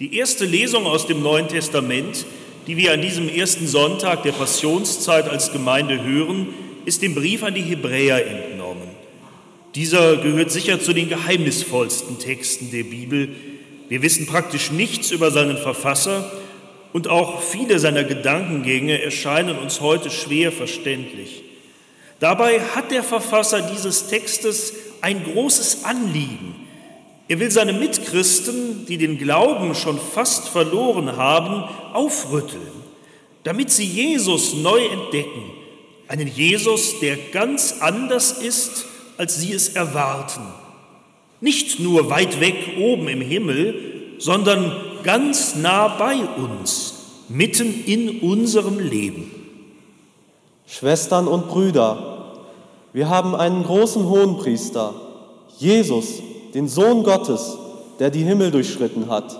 Die erste Lesung aus dem Neuen Testament, die wir an diesem ersten Sonntag der Passionszeit als Gemeinde hören, ist dem Brief an die Hebräer entnommen. Dieser gehört sicher zu den geheimnisvollsten Texten der Bibel. Wir wissen praktisch nichts über seinen Verfasser und auch viele seiner Gedankengänge erscheinen uns heute schwer verständlich. Dabei hat der Verfasser dieses Textes ein großes Anliegen. Er will seine Mitchristen, die den Glauben schon fast verloren haben, aufrütteln, damit sie Jesus neu entdecken. Einen Jesus, der ganz anders ist, als sie es erwarten. Nicht nur weit weg oben im Himmel, sondern ganz nah bei uns, mitten in unserem Leben. Schwestern und Brüder, wir haben einen großen Hohenpriester, Jesus, den Sohn Gottes, der die Himmel durchschritten hat.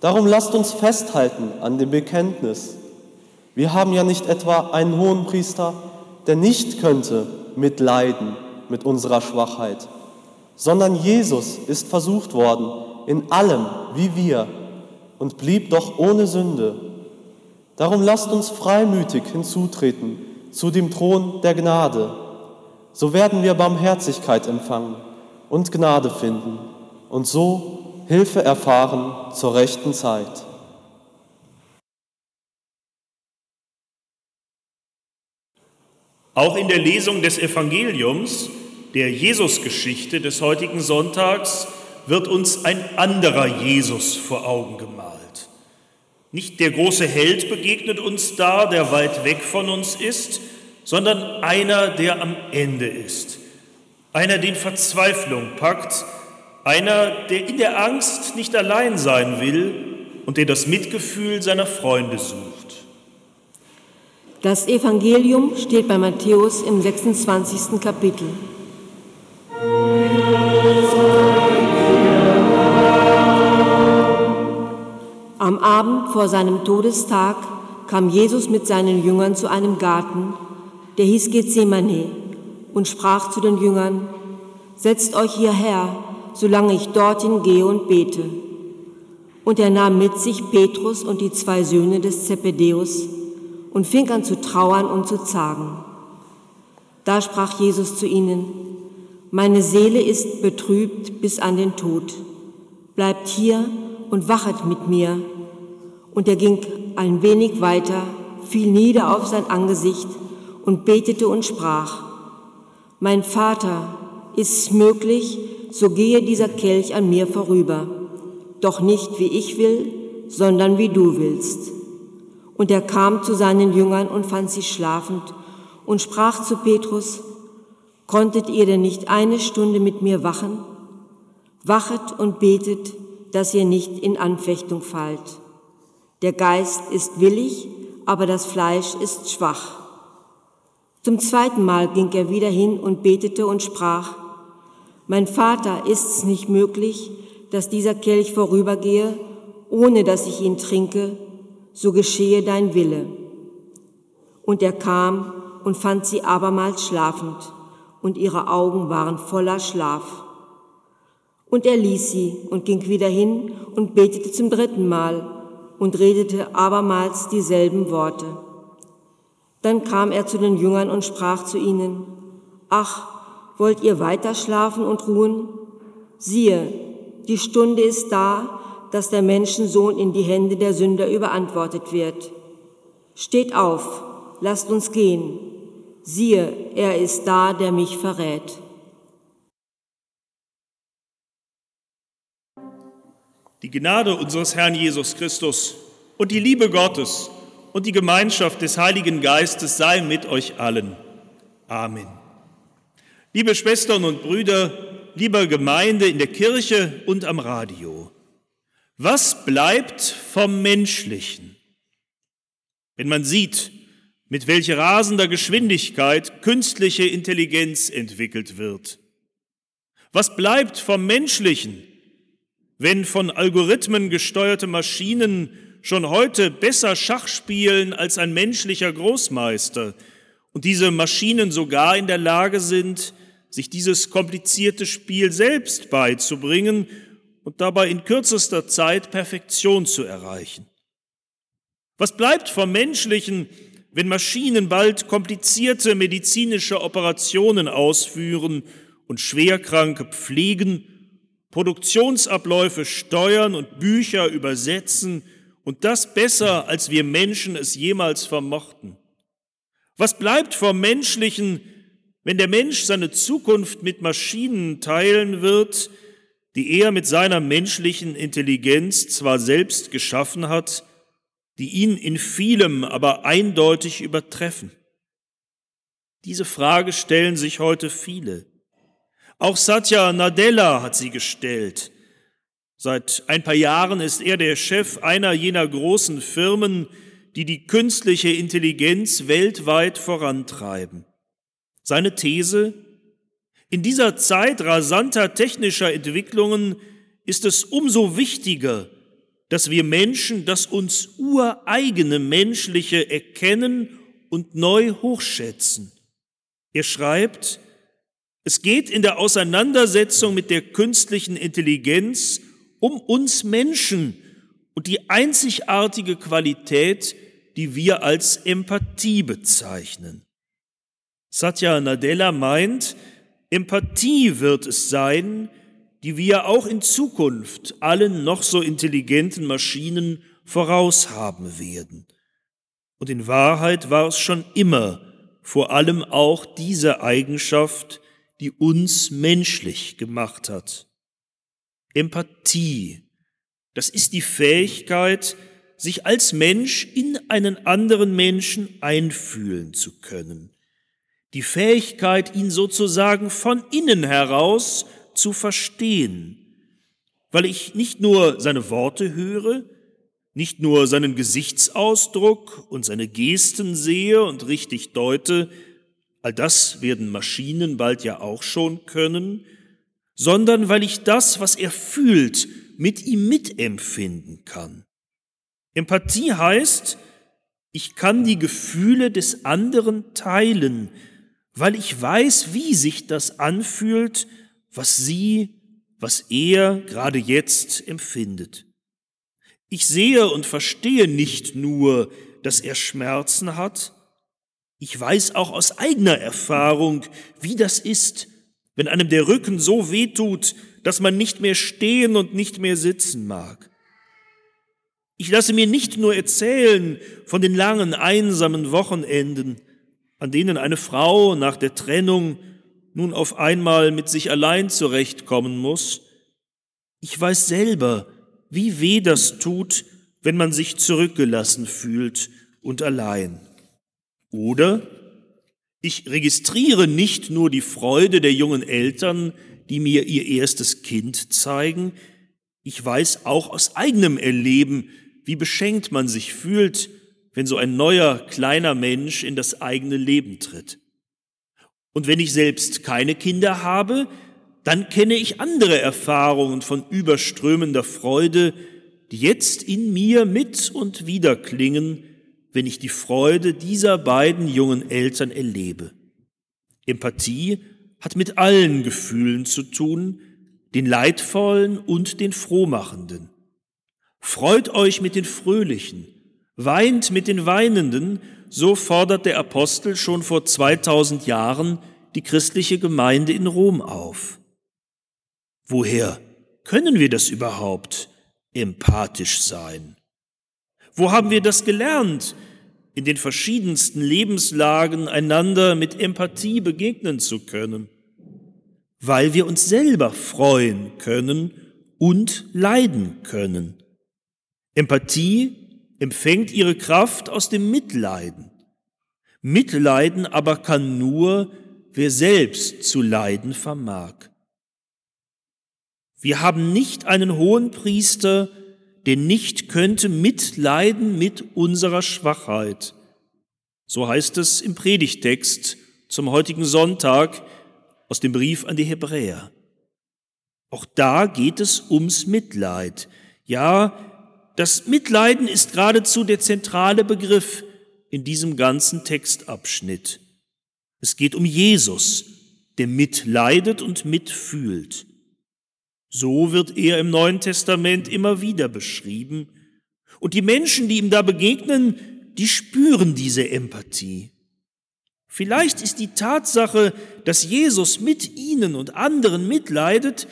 Darum lasst uns festhalten an dem Bekenntnis. Wir haben ja nicht etwa einen Hohenpriester, der nicht könnte mitleiden mit unserer Schwachheit, sondern Jesus ist versucht worden in allem wie wir und blieb doch ohne Sünde. Darum lasst uns freimütig hinzutreten zu dem Thron der Gnade. So werden wir Barmherzigkeit empfangen und Gnade finden und so Hilfe erfahren zur rechten Zeit. Auch in der Lesung des Evangeliums, der Jesusgeschichte des heutigen Sonntags, wird uns ein anderer Jesus vor Augen gemalt. Nicht der große Held begegnet uns da, der weit weg von uns ist, sondern einer, der am Ende ist. Einer, den Verzweiflung packt, einer, der in der Angst nicht allein sein will und der das Mitgefühl seiner Freunde sucht. Das Evangelium steht bei Matthäus im 26. Kapitel. Am Abend vor seinem Todestag kam Jesus mit seinen Jüngern zu einem Garten, der hieß Gethsemane, und sprach zu den Jüngern, Setzt euch hierher, solange ich dorthin gehe und bete. Und er nahm mit sich Petrus und die zwei Söhne des Zebedeus und fing an zu trauern und zu zagen. Da sprach Jesus zu ihnen, Meine Seele ist betrübt bis an den Tod. Bleibt hier und wachet mit mir. Und er ging ein wenig weiter, fiel nieder auf sein Angesicht und betete und sprach, Mein Vater, ist es möglich, so gehe dieser Kelch an mir vorüber, doch nicht wie ich will, sondern wie du willst. Und er kam zu seinen Jüngern und fand sie schlafend und sprach zu Petrus, Konntet ihr denn nicht eine Stunde mit mir wachen? Wachet und betet, dass ihr nicht in Anfechtung fallt. Der Geist ist willig, aber das Fleisch ist schwach. Zum zweiten Mal ging er wieder hin und betete und sprach, Mein Vater, ist es nicht möglich, dass dieser Kelch vorübergehe, ohne dass ich ihn trinke, so geschehe dein Wille. Und er kam und fand sie abermals schlafend, und ihre Augen waren voller Schlaf. Und er ließ sie und ging wieder hin und betete zum dritten Mal und redete abermals dieselben Worte. Dann kam er zu den Jüngern und sprach zu ihnen, Ach, wollt ihr weiter schlafen und ruhen? Siehe, die Stunde ist da, dass der Menschensohn in die Hände der Sünder überantwortet wird. Steht auf, lasst uns gehen. Siehe, er ist da, der mich verrät. Die Gnade unseres Herrn Jesus Christus und die Liebe Gottes und die Gemeinschaft des Heiligen Geistes sei mit euch allen. Amen. Liebe Schwestern und Brüder, liebe Gemeinde in der Kirche und am Radio, was bleibt vom Menschlichen? Wenn man sieht, mit welcher rasender Geschwindigkeit künstliche Intelligenz entwickelt wird. Was bleibt vom Menschlichen? wenn von Algorithmen gesteuerte Maschinen schon heute besser Schach spielen als ein menschlicher Großmeister und diese Maschinen sogar in der Lage sind, sich dieses komplizierte Spiel selbst beizubringen und dabei in kürzester Zeit Perfektion zu erreichen. Was bleibt vom Menschlichen, wenn Maschinen bald komplizierte medizinische Operationen ausführen und Schwerkranke pflegen, Produktionsabläufe steuern und Bücher übersetzen und das besser, als wir Menschen es jemals vermochten? Was bleibt vom Menschlichen, wenn der Mensch seine Zukunft mit Maschinen teilen wird, die er mit seiner menschlichen Intelligenz zwar selbst geschaffen hat, die ihn in vielem aber eindeutig übertreffen? Diese Frage stellen sich heute viele. Auch Satya Nadella hat sie gestellt. Seit ein paar Jahren ist er der Chef einer jener großen Firmen, die die künstliche Intelligenz weltweit vorantreiben. Seine These, in dieser Zeit rasanter technischer Entwicklungen ist es umso wichtiger, dass wir Menschen das uns ureigene Menschliche erkennen und neu hochschätzen. Er schreibt, es geht in der Auseinandersetzung mit der künstlichen Intelligenz um uns Menschen und die einzigartige Qualität, die wir als Empathie bezeichnen. Satya Nadella meint, Empathie wird es sein, die wir auch in Zukunft allen noch so intelligenten Maschinen voraushaben werden. Und in Wahrheit war es schon immer vor allem auch diese Eigenschaft, die uns menschlich gemacht hat. Empathie, das ist die Fähigkeit, sich als Mensch in einen anderen Menschen einfühlen zu können. Die Fähigkeit, ihn sozusagen von innen heraus zu verstehen, weil ich nicht nur seine Worte höre, nicht nur seinen Gesichtsausdruck und seine Gesten sehe und richtig deute, all das werden Maschinen bald ja auch schon können, sondern weil ich das, was er fühlt, mit ihm mitempfinden kann. Empathie heißt, ich kann die Gefühle des anderen teilen, weil ich weiß, wie sich das anfühlt, was sie, was er gerade jetzt empfindet. Ich sehe und verstehe nicht nur, dass er Schmerzen hat, ich weiß auch aus eigener Erfahrung, wie das ist, wenn einem der Rücken so wehtut, dass man nicht mehr stehen und nicht mehr sitzen mag. Ich lasse mir nicht nur erzählen von den langen, einsamen Wochenenden, an denen eine Frau nach der Trennung nun auf einmal mit sich allein zurechtkommen muss. Ich weiß selber, wie weh das tut, wenn man sich zurückgelassen fühlt und allein. Oder ich registriere nicht nur die Freude der jungen Eltern, die mir ihr erstes Kind zeigen, ich weiß auch aus eigenem Erleben, wie beschenkt man sich fühlt, wenn so ein neuer kleiner Mensch in das eigene Leben tritt. Und wenn ich selbst keine Kinder habe, dann kenne ich andere Erfahrungen von überströmender Freude, die jetzt in mir mit und wieder klingen, wenn ich die Freude dieser beiden jungen Eltern erlebe. Empathie hat mit allen Gefühlen zu tun, den leidvollen und den frohmachenden. Freut euch mit den Fröhlichen, weint mit den Weinenden, so fordert der Apostel schon vor 2000 Jahren die christliche Gemeinde in Rom auf. Woher können wir das überhaupt, empathisch sein? Wo haben wir das gelernt, in den verschiedensten Lebenslagen einander mit Empathie begegnen zu können? Weil wir uns selber freuen können und leiden können. Empathie empfängt ihre Kraft aus dem Mitleiden. Mitleiden aber kann nur, wer selbst zu leiden vermag. Wir haben nicht einen hohen Priester, der nicht könnte mitleiden mit unserer Schwachheit. So heißt es im Predigtext zum heutigen Sonntag aus dem Brief an die Hebräer. Auch da geht es ums Mitleid. Ja, das Mitleiden ist geradezu der zentrale Begriff in diesem ganzen Textabschnitt. Es geht um Jesus, der mitleidet und mitfühlt. So wird er im Neuen Testament immer wieder beschrieben. Und die Menschen, die ihm da begegnen, die spüren diese Empathie. Vielleicht ist die Tatsache, dass Jesus mit ihnen und anderen mitleidet,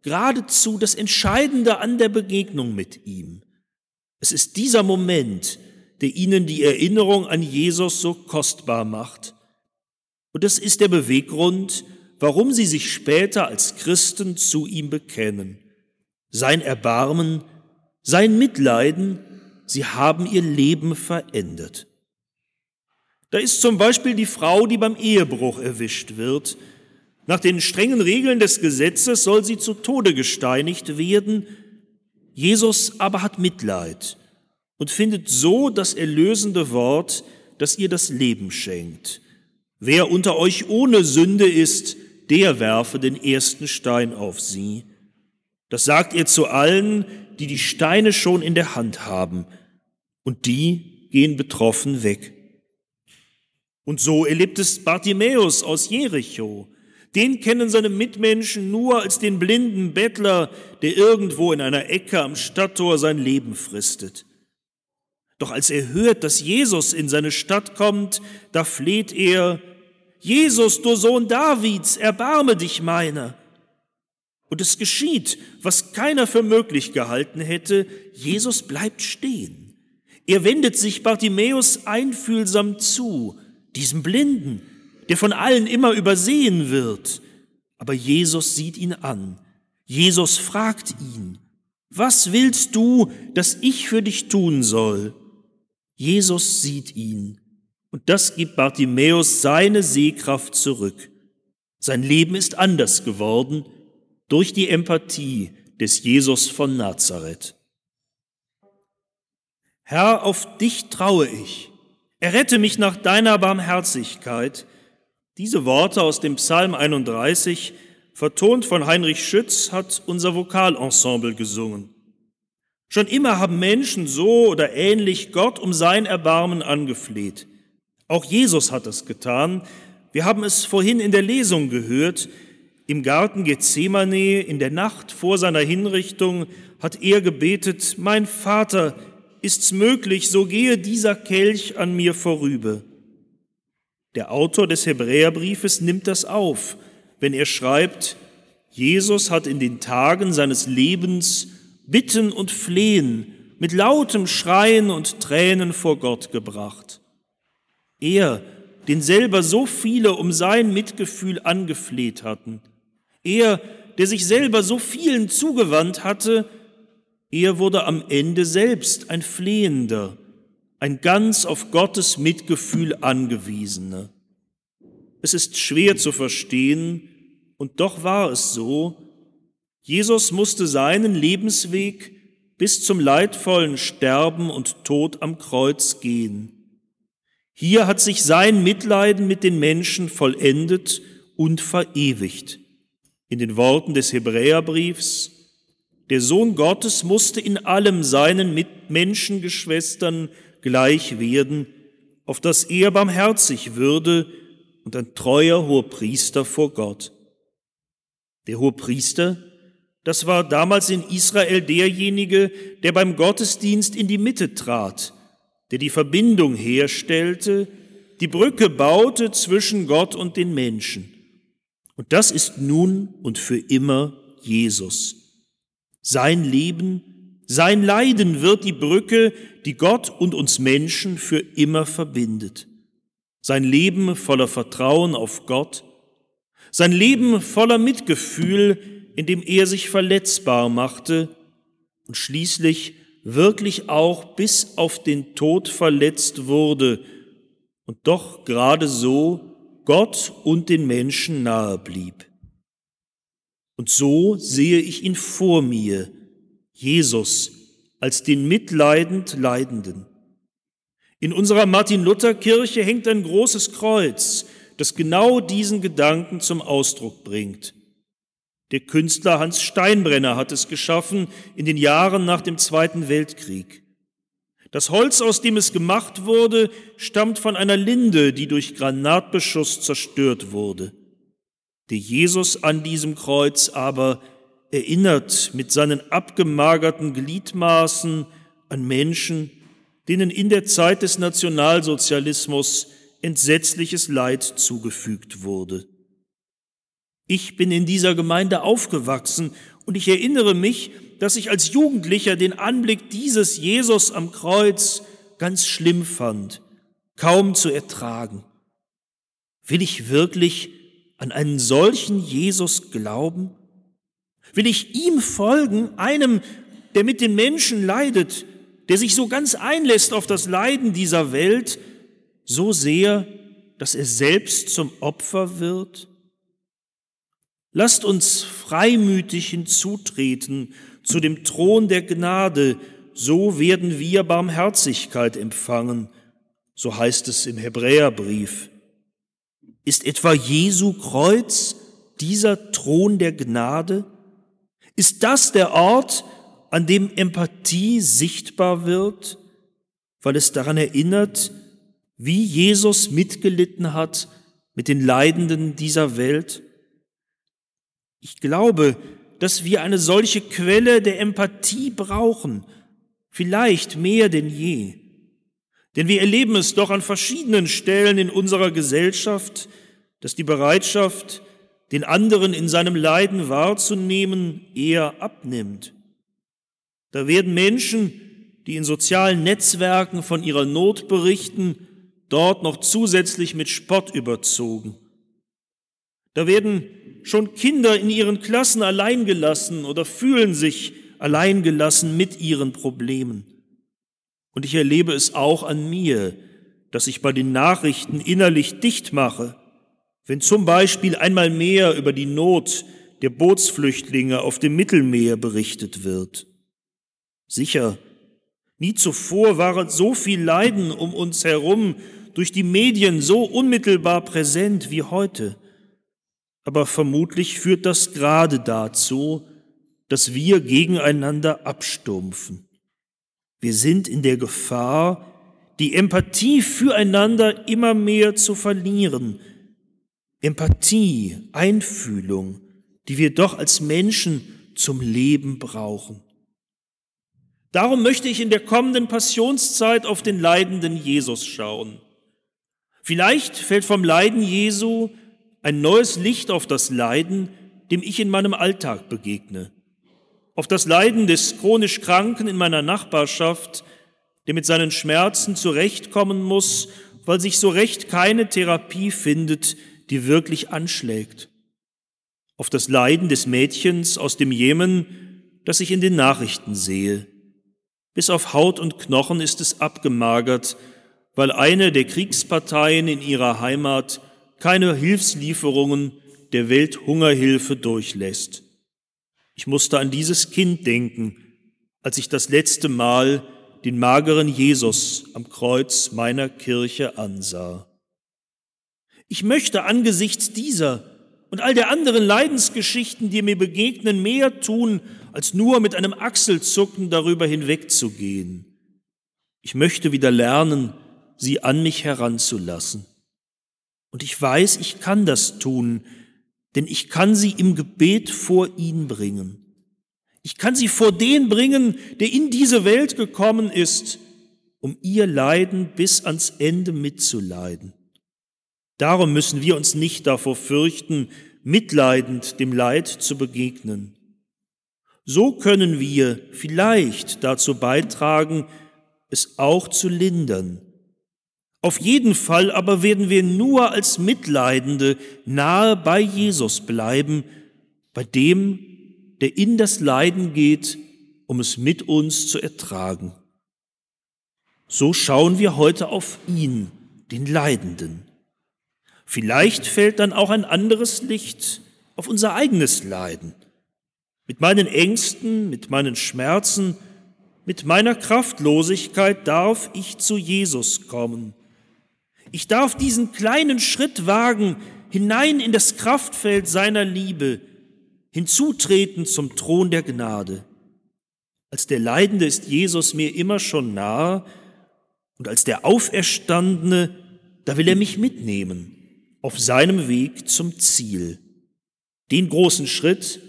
geradezu das Entscheidende an der Begegnung mit ihm. Es ist dieser Moment, der ihnen die Erinnerung an Jesus so kostbar macht. Und es ist der Beweggrund, warum sie sich später als Christen zu ihm bekennen. Sein Erbarmen, sein Mitleiden, sie haben ihr Leben verändert. Da ist zum Beispiel die Frau, die beim Ehebruch erwischt wird. Nach den strengen Regeln des Gesetzes soll sie zu Tode gesteinigt werden. Jesus aber hat Mitleid und findet so das erlösende Wort, das ihr das Leben schenkt. Wer unter euch ohne Sünde ist, der werfe den ersten Stein auf sie. Das sagt er zu allen, die die Steine schon in der Hand haben, und die gehen betroffen weg. Und so erlebt es Bartimäus aus Jericho. Den kennen seine Mitmenschen nur als den blinden Bettler, der irgendwo in einer Ecke am Stadttor sein Leben fristet. Doch als er hört, dass Jesus in seine Stadt kommt, da fleht er, Jesus, du Sohn Davids, erbarme dich meiner. Und es geschieht, was keiner für möglich gehalten hätte, Jesus bleibt stehen. Er wendet sich Bartimäus einfühlsam zu, diesem Blinden, der von allen immer übersehen wird. Aber Jesus sieht ihn an. Jesus fragt ihn, was willst du, dass ich für dich tun soll? Jesus sieht ihn und das gibt Bartimäus seine Sehkraft zurück. Sein Leben ist anders geworden durch die Empathie des Jesus von Nazareth. Herr, auf dich traue ich. Errette mich nach deiner Barmherzigkeit. Diese Worte aus dem Psalm 31, vertont von Heinrich Schütz, hat unser Vokalensemble gesungen. Schon immer haben Menschen so oder ähnlich Gott um sein Erbarmen angefleht. Auch Jesus hat es getan. Wir haben es vorhin in der Lesung gehört. Im Garten Gethsemane, in der Nacht vor seiner Hinrichtung, hat er gebetet, mein Vater, ist's möglich, so gehe dieser Kelch an mir vorüber. Der Autor des Hebräerbriefes nimmt das auf, wenn er schreibt, Jesus hat in den Tagen seines Lebens Bitten und Flehen mit lautem Schreien und Tränen vor Gott gebracht. Er, den selber so viele um sein Mitgefühl angefleht hatten. Er, der sich selber so vielen zugewandt hatte, er wurde am Ende selbst ein Flehender, ein ganz auf Gottes Mitgefühl angewiesener. Es ist schwer zu verstehen, und doch war es so, Jesus musste seinen Lebensweg bis zum leidvollen Sterben und Tod am Kreuz gehen. Hier hat sich sein Mitleiden mit den Menschen vollendet und verewigt. In den Worten des Hebräerbriefs, der Sohn Gottes musste in allem seinen Mitmenschengeschwistern gleich werden, auf dass er barmherzig würde und ein treuer Hohepriester vor Gott. Der Hohepriester, das war damals in Israel derjenige, der beim Gottesdienst in die Mitte trat, der die Verbindung herstellte, die Brücke baute zwischen Gott und den Menschen. Und das ist nun und für immer Jesus. Sein Leben, sein Leiden wird die Brücke, die Gott und uns Menschen für immer verbindet. Sein Leben voller Vertrauen auf Gott, sein Leben voller Mitgefühl, in dem er sich verletzbar machte und schließlich wirklich auch bis auf den Tod verletzt wurde und doch gerade so Gott und den Menschen nahe blieb. Und so sehe ich ihn vor mir, Jesus, als den mitleidend Leidenden. In unserer Martin-Luther-Kirche hängt ein großes Kreuz, das genau diesen Gedanken zum Ausdruck bringt. Der Künstler Hans Steinbrenner hat es geschaffen in den Jahren nach dem Zweiten Weltkrieg. Das Holz, aus dem es gemacht wurde, stammt von einer Linde, die durch Granatbeschuss zerstört wurde. Der Jesus an diesem Kreuz aber erinnert mit seinen abgemagerten Gliedmaßen an Menschen, denen in der Zeit des Nationalsozialismus entsetzliches Leid zugefügt wurde. Ich bin in dieser Gemeinde aufgewachsen und ich erinnere mich, dass ich als Jugendlicher den Anblick dieses Jesus am Kreuz ganz schlimm fand, kaum zu ertragen. Will ich wirklich an einen solchen Jesus glauben? Will ich ihm folgen, einem, der mit den Menschen leidet, der sich so ganz einlässt auf das Leiden dieser Welt, so sehr, dass er selbst zum Opfer wird? Lasst uns freimütig hinzutreten zu dem Thron der Gnade, so werden wir Barmherzigkeit empfangen, so heißt es im Hebräerbrief. Ist etwa Jesu Kreuz dieser Thron der Gnade? Ist das der Ort, an dem Empathie sichtbar wird, weil es daran erinnert, wie Jesus mitgelitten hat mit den Leidenden dieser Welt? Ich glaube, dass wir eine solche Quelle der Empathie brauchen, vielleicht mehr denn je. Denn wir erleben es doch an verschiedenen Stellen in unserer Gesellschaft, dass die Bereitschaft, den anderen in seinem Leiden wahrzunehmen, eher abnimmt. Da werden Menschen, die in sozialen Netzwerken von ihrer Not berichten, dort noch zusätzlich mit Spott überzogen. Da werden schon Kinder in ihren Klassen alleingelassen oder fühlen sich alleingelassen mit ihren Problemen. Und ich erlebe es auch an mir, dass ich bei den Nachrichten innerlich dicht mache, wenn zum Beispiel einmal mehr über die Not der Bootsflüchtlinge auf dem Mittelmeer berichtet wird. Sicher, nie zuvor war so viel Leiden um uns herum durch die Medien so unmittelbar präsent wie heute. Aber vermutlich führt das gerade dazu, dass wir gegeneinander abstumpfen. Wir sind in der Gefahr, die Empathie füreinander immer mehr zu verlieren. Empathie, Einfühlung, die wir doch als Menschen zum Leben brauchen. Darum möchte ich in der kommenden Passionszeit auf den leidenden Jesus schauen. Vielleicht fällt vom Leiden Jesu ein neues Licht auf das Leiden, dem ich in meinem Alltag begegne. Auf das Leiden des chronisch Kranken in meiner Nachbarschaft, der mit seinen Schmerzen zurechtkommen muss, weil sich so recht keine Therapie findet, die wirklich anschlägt. Auf das Leiden des Mädchens aus dem Jemen, das ich in den Nachrichten sehe. Bis auf Haut und Knochen ist es abgemagert, weil eine der Kriegsparteien in ihrer Heimat keine Hilfslieferungen der Welthungerhilfe durchlässt. Ich musste an dieses Kind denken, als ich das letzte Mal den mageren Jesus am Kreuz meiner Kirche ansah. Ich möchte angesichts dieser und all der anderen Leidensgeschichten, die mir begegnen, mehr tun, als nur mit einem Achselzucken darüber hinwegzugehen. Ich möchte wieder lernen, sie an mich heranzulassen. Und ich weiß, ich kann das tun, denn ich kann sie im Gebet vor ihn bringen. Ich kann sie vor den bringen, der in diese Welt gekommen ist, um ihr Leiden bis ans Ende mitzuleiden. Darum müssen wir uns nicht davor fürchten, mitleidend dem Leid zu begegnen. So können wir vielleicht dazu beitragen, es auch zu lindern auf jeden Fall aber werden wir nur als Mitleidende nahe bei Jesus bleiben, bei dem, der in das Leiden geht, um es mit uns zu ertragen. So schauen wir heute auf ihn, den Leidenden. Vielleicht fällt dann auch ein anderes Licht auf unser eigenes Leiden. Mit meinen Ängsten, mit meinen Schmerzen, mit meiner Kraftlosigkeit darf ich zu Jesus kommen ich darf diesen kleinen Schritt wagen, hinein in das Kraftfeld seiner Liebe, hinzutreten zum Thron der Gnade. Als der Leidende ist Jesus mir immer schon nahe und als der Auferstandene, da will er mich mitnehmen auf seinem Weg zum Ziel. Den großen Schritt,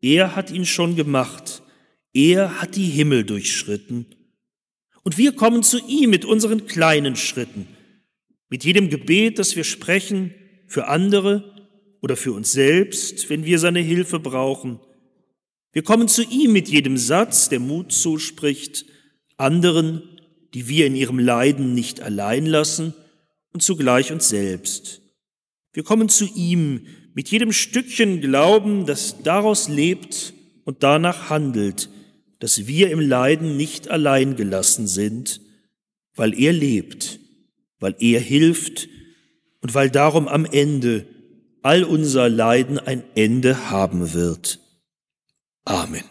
Er hat ihn schon gemacht. Er hat die Himmel durchschritten. Und wir kommen zu ihm mit unseren kleinen Schritten, mit jedem Gebet, das wir sprechen, für andere oder für uns selbst, wenn wir seine Hilfe brauchen. Wir kommen zu ihm mit jedem Satz, der Mut zuspricht, anderen, die wir in ihrem Leiden nicht allein lassen und zugleich uns selbst. Wir kommen zu ihm mit jedem Stückchen Glauben, das daraus lebt und danach handelt, dass wir im Leiden nicht allein gelassen sind, weil er lebt, weil er hilft und weil darum am Ende all unser Leiden ein Ende haben wird. Amen.